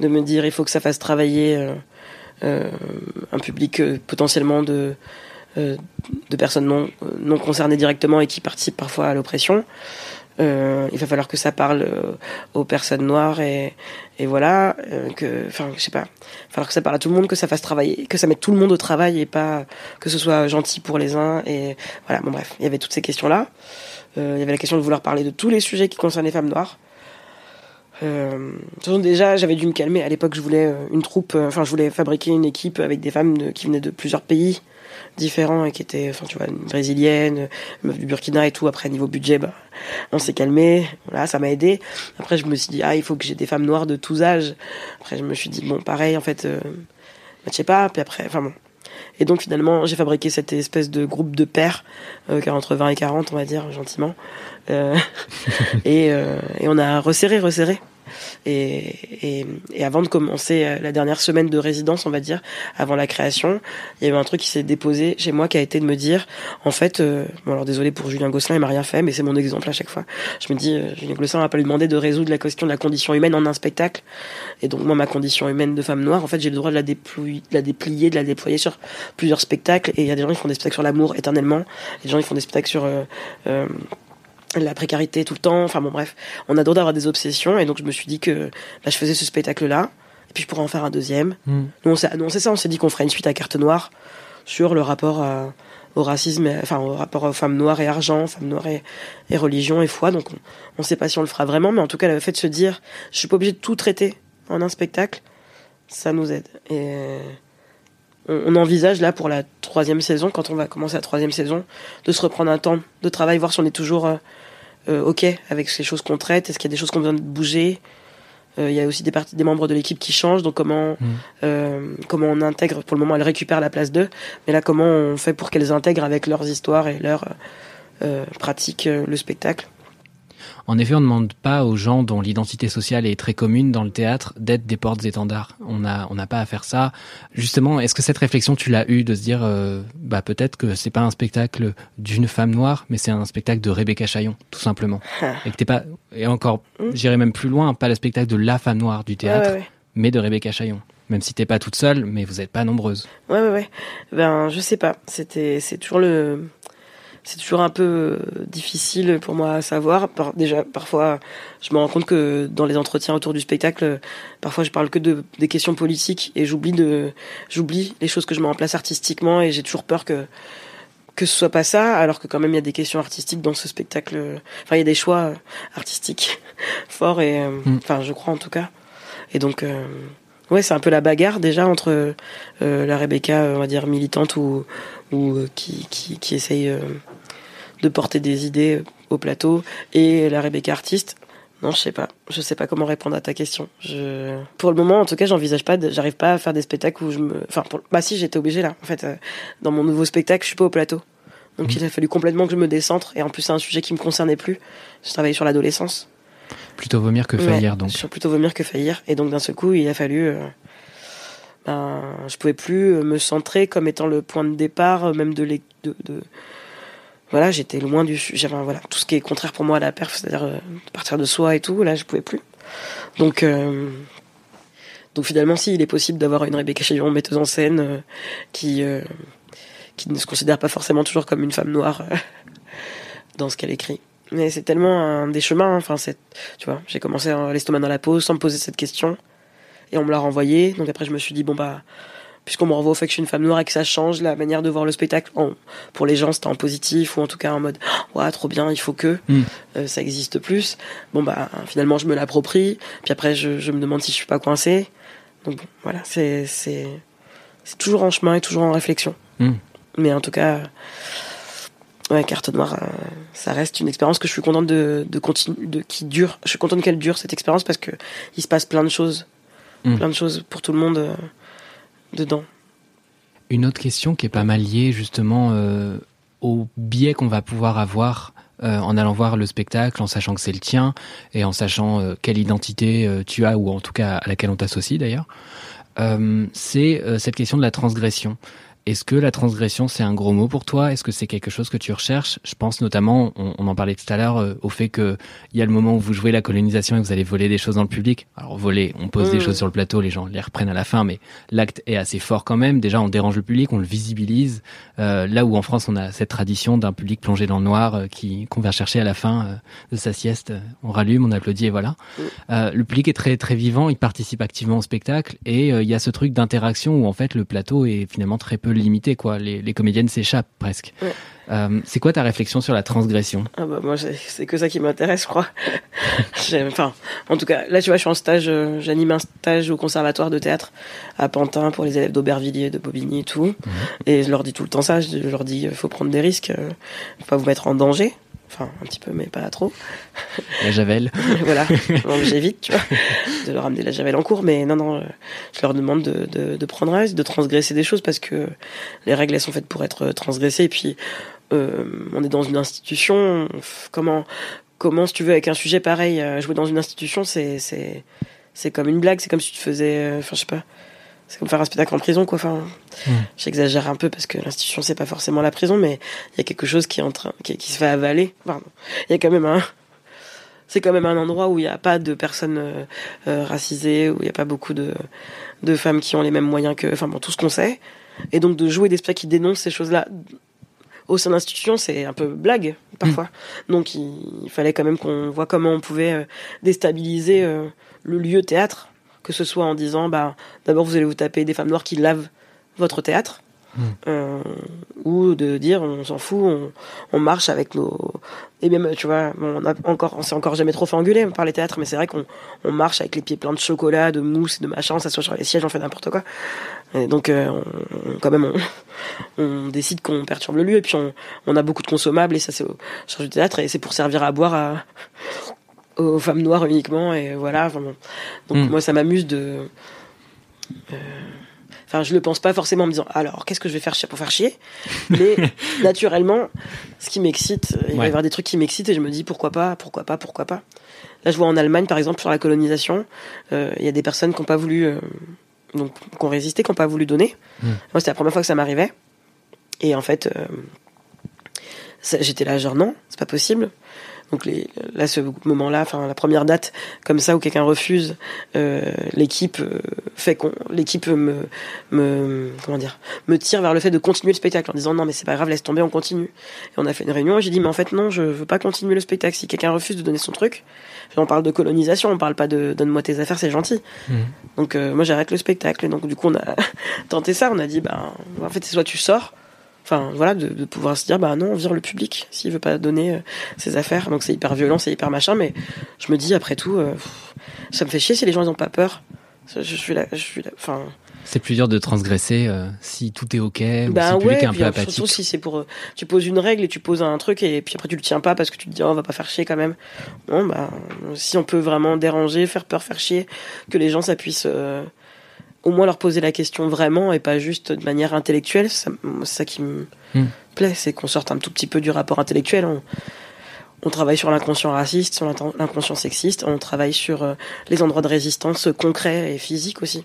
de me dire il faut que ça fasse travailler un public potentiellement de de personnes non, non concernées directement et qui participent parfois à l'oppression. Euh, il va falloir que ça parle euh, aux personnes noires et, et voilà euh, que enfin je sais pas. Il va falloir que ça parle à tout le monde que ça fasse travailler que ça mette tout le monde au travail et pas que ce soit gentil pour les uns et voilà. Bon bref il y avait toutes ces questions là euh, il y avait la question de vouloir parler de tous les sujets qui concernent les femmes noires. Euh, déjà j'avais dû me calmer. À l'époque je voulais une troupe enfin je voulais fabriquer une équipe avec des femmes qui venaient de plusieurs pays différents et qui étaient, enfin, tu vois, une brésilienne, une meuf du Burkina et tout. Après, niveau budget, bah, on s'est calmé. Voilà, ça m'a aidé. Après, je me suis dit, ah, il faut que j'ai des femmes noires de tous âges. Après, je me suis dit, bon, pareil, en fait, euh, je sais pas. Puis après, enfin bon. Et donc, finalement, j'ai fabriqué cette espèce de groupe de pères, euh, entre 20 et 40, on va dire, gentiment. Euh, et, euh, et on a resserré, resserré. Et, avant de commencer euh, la dernière semaine de résidence, on va dire, avant la création, il y avait un truc qui s'est déposé chez moi qui a été de me dire, en fait, euh, bon alors désolé pour Julien Gosselin, il m'a rien fait, mais c'est mon exemple à chaque fois. Je me dis, euh, Julien Gosselin n'a pas lui demander de résoudre la question de la condition humaine en un spectacle. Et donc moi, ma condition humaine de femme noire, en fait, j'ai le droit de la, déplier, de la déployer sur plusieurs spectacles. Et il y a des gens qui font des spectacles sur l'amour éternellement, des gens qui font des spectacles sur la précarité tout le temps. Enfin bon, bref, on a droit d'avoir des obsessions. Et donc, je me suis dit que bah, je faisais ce spectacle-là. Et puis, je pourrais en faire un deuxième. Mm. Nous, on s'est annoncé ça. On s'est dit qu'on ferait une suite à carte noire sur le rapport à, au racisme, enfin, au rapport aux femmes noires et argent, femmes noires et, et religion et foi. Donc, on, on sait pas si on le fera vraiment. Mais en tout cas, le fait de se dire, je suis pas obligé de tout traiter en un spectacle, ça nous aide. Et on, envisage là pour la troisième saison, quand on va commencer la troisième saison, de se reprendre un temps de travail, voir si on est toujours euh, euh, ok avec ces choses qu'on traite, est-ce qu'il y a des choses qu'on besoin de bouger. Euh, il y a aussi des parties des membres de l'équipe qui changent, donc comment mmh. euh, comment on intègre. Pour le moment, elles récupèrent la place d'eux, mais là, comment on fait pour qu'elles intègrent avec leurs histoires et leurs pratiques le spectacle. En effet, on ne demande pas aux gens dont l'identité sociale est très commune dans le théâtre d'être des portes-étendards. On n'a on n'a pas à faire ça. Justement, est-ce que cette réflexion, tu l'as eue de se dire, euh, bah peut-être que c'est pas un spectacle d'une femme noire, mais c'est un spectacle de Rebecca Chaillon, tout simplement. Ah. Et que t'es pas, et encore, mmh. j'irai même plus loin, pas le spectacle de la femme noire du théâtre, ouais, ouais, ouais. mais de Rebecca Chaillon. Même si t'es pas toute seule, mais vous êtes pas nombreuses. Ouais, ouais, ouais. Ben, je sais pas. C'était, c'est toujours le, c'est toujours un peu euh, difficile pour moi à savoir. Par, déjà, parfois, je me rends compte que dans les entretiens autour du spectacle, parfois je parle que de des questions politiques et j'oublie de, j'oublie les choses que je mets en place artistiquement et j'ai toujours peur que que ce soit pas ça, alors que quand même il y a des questions artistiques dans ce spectacle. Enfin, il y a des choix artistiques forts et, euh, mm. enfin, je crois en tout cas. Et donc. Euh, Ouais, c'est un peu la bagarre déjà entre euh, la Rebecca, on va dire militante ou ou euh, qui qui, qui essaye de porter des idées au plateau et la Rebecca artiste. Non, je sais pas. Je sais pas comment répondre à ta question. Je... Pour le moment, en tout cas, j'envisage pas. De... J'arrive pas à faire des spectacles où je me. Enfin, pour... bah si, j'étais obligée là. En fait, euh, dans mon nouveau spectacle, je suis pas au plateau. Donc, mmh. il a fallu complètement que je me décentre. Et en plus, c'est un sujet qui me concernait plus. Je travaillais sur l'adolescence. Plutôt vomir que faillir, ouais, donc. Sur plutôt vomir que faillir. Et donc, d'un seul coup, il a fallu. Euh... Ben, je pouvais plus me centrer comme étant le point de départ, même de, de, de voilà, j'étais loin du j'avais voilà, tout ce qui est contraire pour moi à la perf, c'est-à-dire euh, partir de soi et tout, là je pouvais plus. Donc euh, donc finalement si il est possible d'avoir une Rebecca Chaillon metteuse en scène euh, qui qui ne se considère pas forcément toujours comme une femme noire dans ce qu'elle écrit. Mais c'est tellement un des chemins, enfin c'est tu vois, j'ai commencé l'estomac dans la pause sans me poser cette question et on me l'a renvoyé. Donc après je me suis dit bon bah puisqu'on me renvoie au fait que je suis une femme noire et que ça change la manière de voir le spectacle. En, pour les gens, c'était en positif ou en tout cas en mode ouais trop bien, il faut que mm. euh, ça existe plus. Bon bah finalement je me l'approprie, puis après je, je, me demande si je suis pas coincée. Donc bon, voilà, c'est c'est c'est toujours en chemin et toujours en réflexion. Mm. Mais en tout cas. Ouais, carte noire, euh, ça reste une expérience que je suis contente de, de continuer, de qui dure. Je suis contente qu'elle dure cette expérience parce que il se passe plein de choses, mm. plein de choses pour tout le monde. Euh, dedans. Une autre question qui est pas mal liée justement euh, au biais qu'on va pouvoir avoir euh, en allant voir le spectacle, en sachant que c'est le tien et en sachant euh, quelle identité tu as ou en tout cas à laquelle on t'associe d'ailleurs, c'est cette question de la transgression. Est-ce que la transgression, c'est un gros mot pour toi? Est-ce que c'est quelque chose que tu recherches? Je pense notamment, on, en parlait tout à l'heure, euh, au fait qu'il y a le moment où vous jouez la colonisation et que vous allez voler des choses dans le public. Alors voler, on pose des mm. choses sur le plateau, les gens les reprennent à la fin, mais l'acte est assez fort quand même. Déjà, on dérange le public, on le visibilise. Euh, là où en France, on a cette tradition d'un public plongé dans le noir euh, qui qu'on vient chercher à la fin de sa sieste. On rallume, on applaudit et voilà. Mm. le public est très très vivant, il participe activement au spectacle et il y a ce truc d'interaction où en fait le plateau est finalement très peu limité, quoi. Les, les comédiennes s'échappent presque. Euh, c'est quoi ta réflexion sur la transgression? Ah bah Moi, c'est que ça qui m'intéresse, je crois. enfin, en tout cas, là, tu vois, je suis en stage, euh, j'anime un stage au conservatoire de théâtre à Pantin pour les élèves d'Aubervilliers, de Bobigny et tout. Mhm. Et je leur dis tout le temps ça, je leur dis, il faut prendre des risques, euh, faut pas vous mettre en danger. Enfin, un petit peu, mais pas trop. La javel. voilà. J'évite, tu vois, de leur amener la javel en cours. Mais non, non, je leur demande de, de, de prendre risque, de transgresser des choses parce que les règles, elles sont faites pour être transgressées. Et puis, euh, on est dans une institution. Comment, comment, si tu veux, avec un sujet pareil, euh, jouer dans une institution, c'est, comme une blague. C'est comme si tu faisais, euh, enfin, je sais pas. C'est comme faire un spectacle en prison, quoi. Enfin, j'exagère un peu parce que l'institution c'est pas forcément la prison, mais il y a quelque chose qui est en train, qui, se fait avaler. Pardon. Il y a quand même un, c'est quand même un endroit où il n'y a pas de personnes racisées, où il n'y a pas beaucoup de, de femmes qui ont les mêmes moyens que, enfin bon, tout ce qu'on sait. Et donc de jouer des spectacles qui dénoncent ces choses-là au sein d'institutions, c'est un peu blague parfois. Mm. Donc il, fallait quand même qu'on voit comment on pouvait euh, déstabiliser euh, le lieu théâtre, que ce soit en disant bah d'abord vous allez vous taper des femmes noires qui lavent votre théâtre. Mm. Euh, ou de dire on s'en fout, on, on, marche avec nos et même tu vois on a encore on s'est encore jamais trop fait engueuler par les théâtres mais c'est vrai qu'on on marche avec les pieds pleins de chocolat, de mousse, de machin, ça soit sur les sièges on fait n'importe quoi. Et donc euh, on, quand même on, on décide qu'on perturbe le lieu et puis on, on, a beaucoup de consommables et ça c'est au charge du théâtre et c'est pour servir à boire à, aux femmes noires uniquement et voilà enfin donc mm. moi ça m'amuse de euh, Enfin, je le pense pas forcément en me disant alors qu'est-ce que je vais faire pour faire chier, mais naturellement, ce qui m'excite, il va y avoir des trucs qui m'excitent et je me dis pourquoi pas, pourquoi pas, pourquoi pas? Là, je vois en Allemagne par exemple sur la colonisation, euh, il y a des personnes qui n'ont pas voulu, euh, donc qui ont résisté, qui n'ont pas voulu donner. Hmm. Moi, c'était la première fois que ça m'arrivait, et en fait, j'étais là genre non, c'est pas possible. Donc les, là, ce moment-là, enfin la première date comme ça où quelqu'un refuse, euh, l'équipe euh, fait qu'on, l'équipe me, me, comment dire, me tire vers le fait de continuer le spectacle en disant non mais c'est pas grave, laisse tomber, on continue. Et on a fait une réunion et j'ai dit mais en fait non, je veux pas continuer le spectacle. Si quelqu'un refuse de donner son truc, on parle de colonisation, on parle pas de donne-moi tes affaires, c'est gentil. Mmh. Donc euh, moi j'arrête le spectacle. Et donc du coup on a tenté ça, on a dit ben en fait c'est soit tu sors Enfin, voilà, de, pouvoir se dire, bah non, on vire le public s'il veut pas donner euh, ses affaires. Donc c'est hyper violent, c'est hyper machin, mais je me dis, après tout, euh, ça me fait chier si les gens ils ont pas peur. Je, suis là, je suis là, enfin. C'est plus dur de transgresser euh, si tout est ok ou bah si le public est un peu apathique. Surtout si c'est pour, tu poses une règle et tu poses un truc et puis après tu le tiens pas parce que tu te dis oh, on va pas faire chier quand même. Non bah si on peut vraiment déranger, faire peur, faire chier, que les gens ça puisse au moins leur poser la question vraiment et pas juste de manière intellectuelle. C'est ça qui me hmm. plaît, c'est qu'on sorte un tout petit peu du rapport intellectuel. On, travaille sur l'inconscient raciste, sur l'inconscient sexiste, on travaille sur euh, les endroits de résistance concrets et physiques aussi.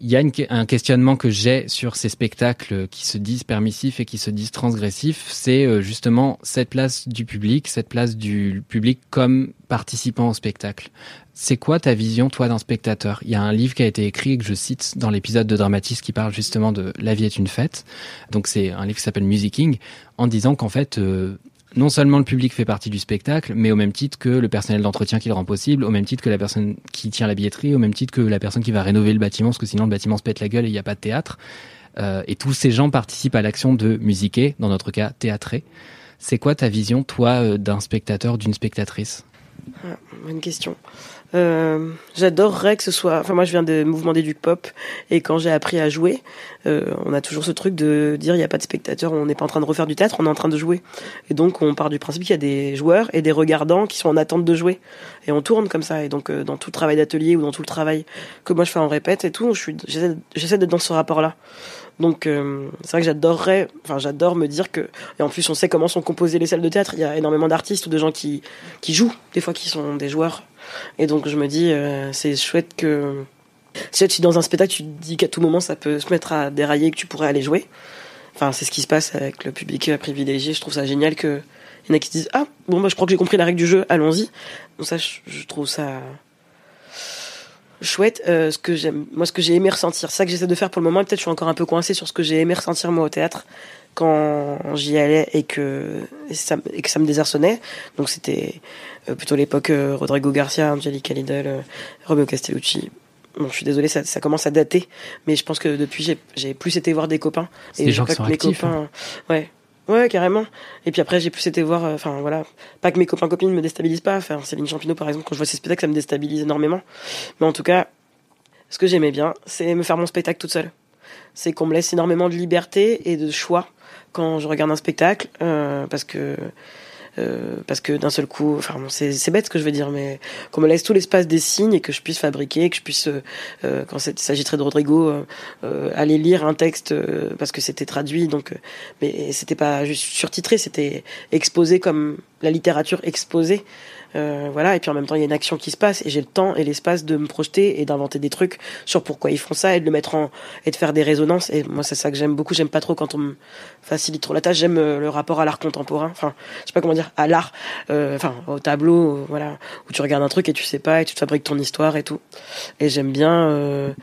Il y a un questionnement que j'ai sur ces spectacles qui se disent permissifs et qui se disent transgressifs, c'est euh, justement cette place du public, cette place du public comme participant au spectacle. C'est quoi ta vision, toi, d'un spectateur? Il y a un livre qui a été écrit, que je cite dans l'épisode de Dramatis, qui parle justement de La vie est une fête. Donc c'est un livre qui s'appelle Musicking, en disant qu'en fait, euh, non seulement le public fait partie du spectacle, mais au même titre que le personnel d'entretien qui le rend possible, au même titre que la personne qui tient la billetterie, au même titre que la personne qui va rénover le bâtiment, parce que sinon le bâtiment se pète la gueule et il n'y a pas de théâtre. Euh, et tous ces gens participent à l'action de musiquer, dans notre cas théâtrer. C'est quoi ta vision, toi, euh, d'un spectateur, d'une spectatrice? Ah, Bonne question. Euh, j'adorerais que ce soit. Enfin, moi, je viens des mouvements d'éduc pop, et quand j'ai appris à jouer, euh, on a toujours ce truc de dire il n'y a pas de spectateurs, on n'est pas en train de refaire du théâtre, on est en train de jouer. Et donc, on part du principe qu'il y a des joueurs et des regardants qui sont en attente de jouer, et on tourne comme ça. Et donc, euh, dans tout le travail d'atelier ou dans tout le travail que moi je fais en répète et tout, j'essaie d'être dans ce rapport-là. Donc c'est vrai que j'adorerais, enfin j'adore me dire que et en plus on sait comment sont composées les salles de théâtre. Il y a énormément d'artistes ou de gens qui qui jouent, des fois qui sont des joueurs. Et donc je me dis euh, c'est chouette que Si tu es dans un spectacle, tu te dis qu'à tout moment ça peut se mettre à dérailler, que tu pourrais aller jouer. Enfin, c'est ce qui se passe avec le public privilégié. Je trouve ça génial que il y en a qui se disent ah bon bah je crois que j'ai compris la règle du jeu, allons-y. Donc ça, je, trouve ça chouette. Euh, ce que j'aime, moi, ce que j'ai aimé ressentir, c'est ça que j'essaie de faire pour le moment. Peut-être je suis encore un peu coincé sur ce que j'ai aimé ressentir moi au théâtre quand j'y allais et que et, ça, et que ça me désarçonnait. Donc c'était euh, plutôt l'époque euh, Rodrigo Garcia, Angelica Lidl, Romeo Castellucci, Bon, je suis désolé, ça, ça, commence à dater, mais je pense que depuis j'ai plus été voir des copains. Et des gens qui sont actifs. Copains, hein. Ouais, Ouais, carrément. Et puis après, j'ai plus été voir, euh, enfin voilà, pas que mes copains copines me déstabilisent pas. Enfin, Céline Champineau, par exemple, quand je vois ses spectacles, ça me déstabilise énormément. Mais en tout cas, ce que j'aimais bien, c'est me faire mon spectacle toute seule. C'est qu'on me laisse énormément de liberté et de choix quand je regarde un spectacle, euh, parce que euh, parce que d'un seul coup, enfin c'est bête ce que je veux dire, mais qu'on me laisse tout l'espace des signes et que je puisse fabriquer, que je puisse, euh, euh quand il s'agirait de Rodrigo, euh, aller lire un texte parce que c'était traduit, donc mais c'était pas juste surtitré, c'était exposé comme la littérature exposée. Euh, voilà, et puis en même temps, il y a une action qui se passe et j'ai le temps et l'espace de me projeter et d'inventer des trucs sur pourquoi ils font ça et de le mettre en et de faire des résonances. Et moi, c'est ça que j'aime beaucoup. J'aime pas trop quand on me facilite trop la tâche. J'aime euh, le rapport à l'art contemporain. Enfin, je sais pas comment dire, à l'art. Euh, enfin, au tableau, voilà, où tu regardes un truc et tu sais pas et tu te fabriques ton histoire et tout. Et j'aime bien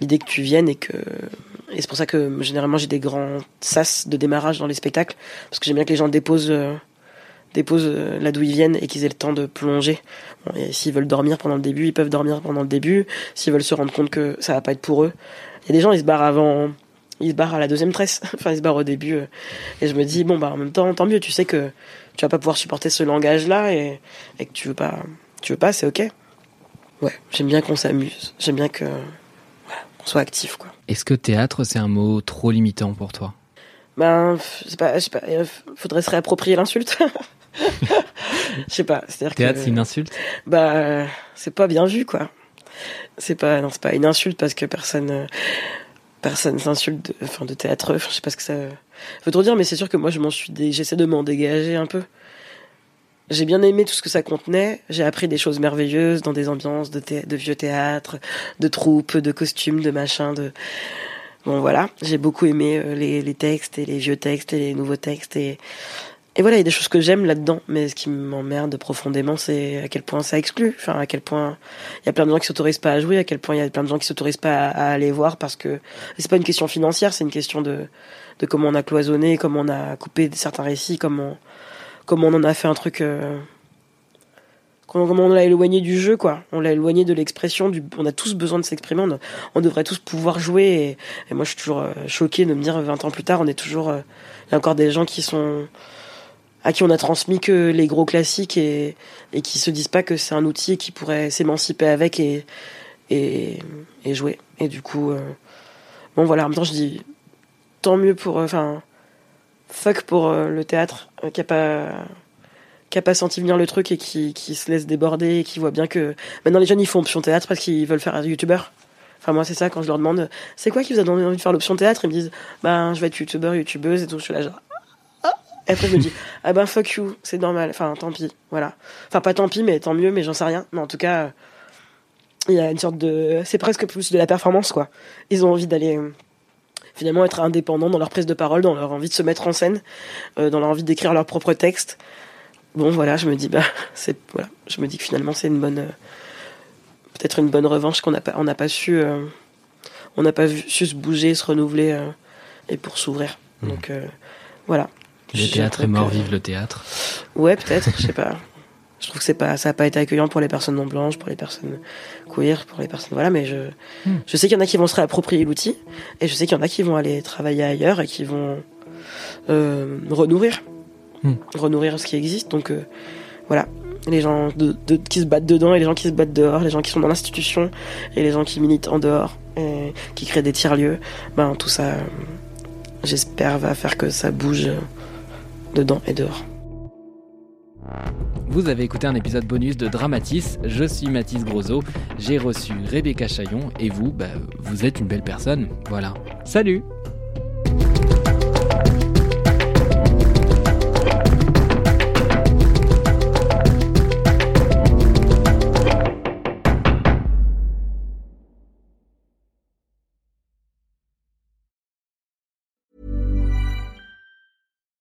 l'idée que tu viennes et que et c'est pour ça que généralement j'ai des grands sas de démarrage dans les spectacles parce que j'aime bien que les gens déposent déposent euh, là d'où ils viennent et qu'ils aient le temps de plonger. et s'ils veulent dormir pendant le début, ils peuvent dormir pendant le début. S'ils veulent se rendre compte que ça va pas être pour eux, il y a des gens ils se barrent avant, ils se barrent à la deuxième tresse. enfin ils se barrent au début. Euh. et je me dis bon bah en même temps tant mieux. Tu sais que tu vas pas pouvoir supporter ce langage là et, et que tu veux pas, tu veux pas, c'est ok. Ouais, j'aime bien qu'on s'amuse. J'aime bien que voilà, qu'on soit actif quoi. Est-ce que théâtre c'est un mot trop limitant pour toi? Ben, je sais pas, je sais pas, faudrait se réapproprier l'insulte. Je sais pas. C'est-à-dire Théâtre, c'est une insulte Bah, c'est pas bien vu, quoi. C'est pas, non, c'est pas une insulte parce que personne, personne s'insulte de, enfin, de théâtre. je sais pas ce que ça veut trop dire, mais c'est sûr que moi, je m'en suis, j'essaie de m'en dégager un peu. J'ai bien aimé tout ce que ça contenait. J'ai appris des choses merveilleuses dans des ambiances de, de vieux théâtre, de troupes, de costumes, de machins, de, bon voilà. J'ai beaucoup aimé euh, les, les textes et les vieux textes et les nouveaux textes et et voilà, il y a des choses que j'aime là-dedans, mais ce qui m'emmerde profondément, c'est à quel point ça exclut. Enfin, à quel point il y a plein de gens qui s'autorisent pas à jouer, à quel point il y a plein de gens qui s'autorisent pas à, aller voir parce que c'est pas une question financière, c'est une question de, de comment on a cloisonné, comment on a coupé certains récits, comment, comment on en a fait un truc, euh, comment on l'a éloigné du jeu, quoi. On l'a éloigné de l'expression, on a tous besoin de s'exprimer, on, devrait tous pouvoir jouer. Et, moi, je suis toujours euh, choqué de me dire 20 ans plus tard, on est toujours, euh, il y a encore des gens qui sont, à qui on a transmis que les gros classiques et, qui se disent pas que c'est un outil qui pourrait s'émanciper avec et, et, et, jouer. Et du coup, euh, bon voilà, en même temps je dis tant mieux pour, euh, enfin, fuck pour euh, le théâtre qui a pas qui a pas senti venir le truc et qui, qui se laisse déborder et qui voit bien que maintenant les jeunes ils font option théâtre parce qu'ils veulent faire un youtubeur. Enfin moi c'est ça quand je leur demande c'est quoi qui vous a donné envie de faire l'option théâtre? Ils me disent ben je vais être youtubeur youtubeuse et tout je suis là genre après, je me dis, ah ben fuck you, c'est normal. Enfin, tant pis, voilà. Enfin, pas tant pis, mais tant mieux, mais j'en sais rien. Mais en tout cas, il y a une sorte de. C'est presque plus de la performance, quoi. Ils ont envie d'aller. Euh, finalement, être indépendants dans leur prise de parole, dans leur envie de se mettre en scène, euh, dans leur envie d'écrire leur propre texte. Bon, voilà, je me dis, bah, c'est. Voilà. Je me dis que finalement, c'est une bonne. Euh, peut-être une bonne revanche qu'on n'a pas, on n'a pas su. on n'a pas su se bouger, se renouveler et pour s'ouvrir. Mmh. Donc, voilà. Le théâtre est mort, vive le théâtre. Ouais, peut-être, je sais pas. Je trouve que c'est pas, ça n'a pas été accueillant pour les personnes non blanches, pour les personnes queer, pour les personnes, voilà, mais je, hmm. je sais qu'il y en a qui vont se réapproprier l'outil, et je sais qu'il y en a qui vont aller travailler ailleurs et qui vont euh, renourrir, hmm. renourrir ce qui existe. Donc euh, voilà, les gens de, qui se battent dedans et les gens qui se battent dehors, les gens qui sont dans l'institution et les gens qui militent en dehors, et qui créent des tiers-lieux, ben tout ça, j'espère, va faire que ça bouge dedans et dehors. Vous avez écouté un épisode bonus de Dramatis, je suis Mathis Grosso, j'ai reçu Rebecca Chaillon et vous, bah, vous êtes une belle personne, voilà. Salut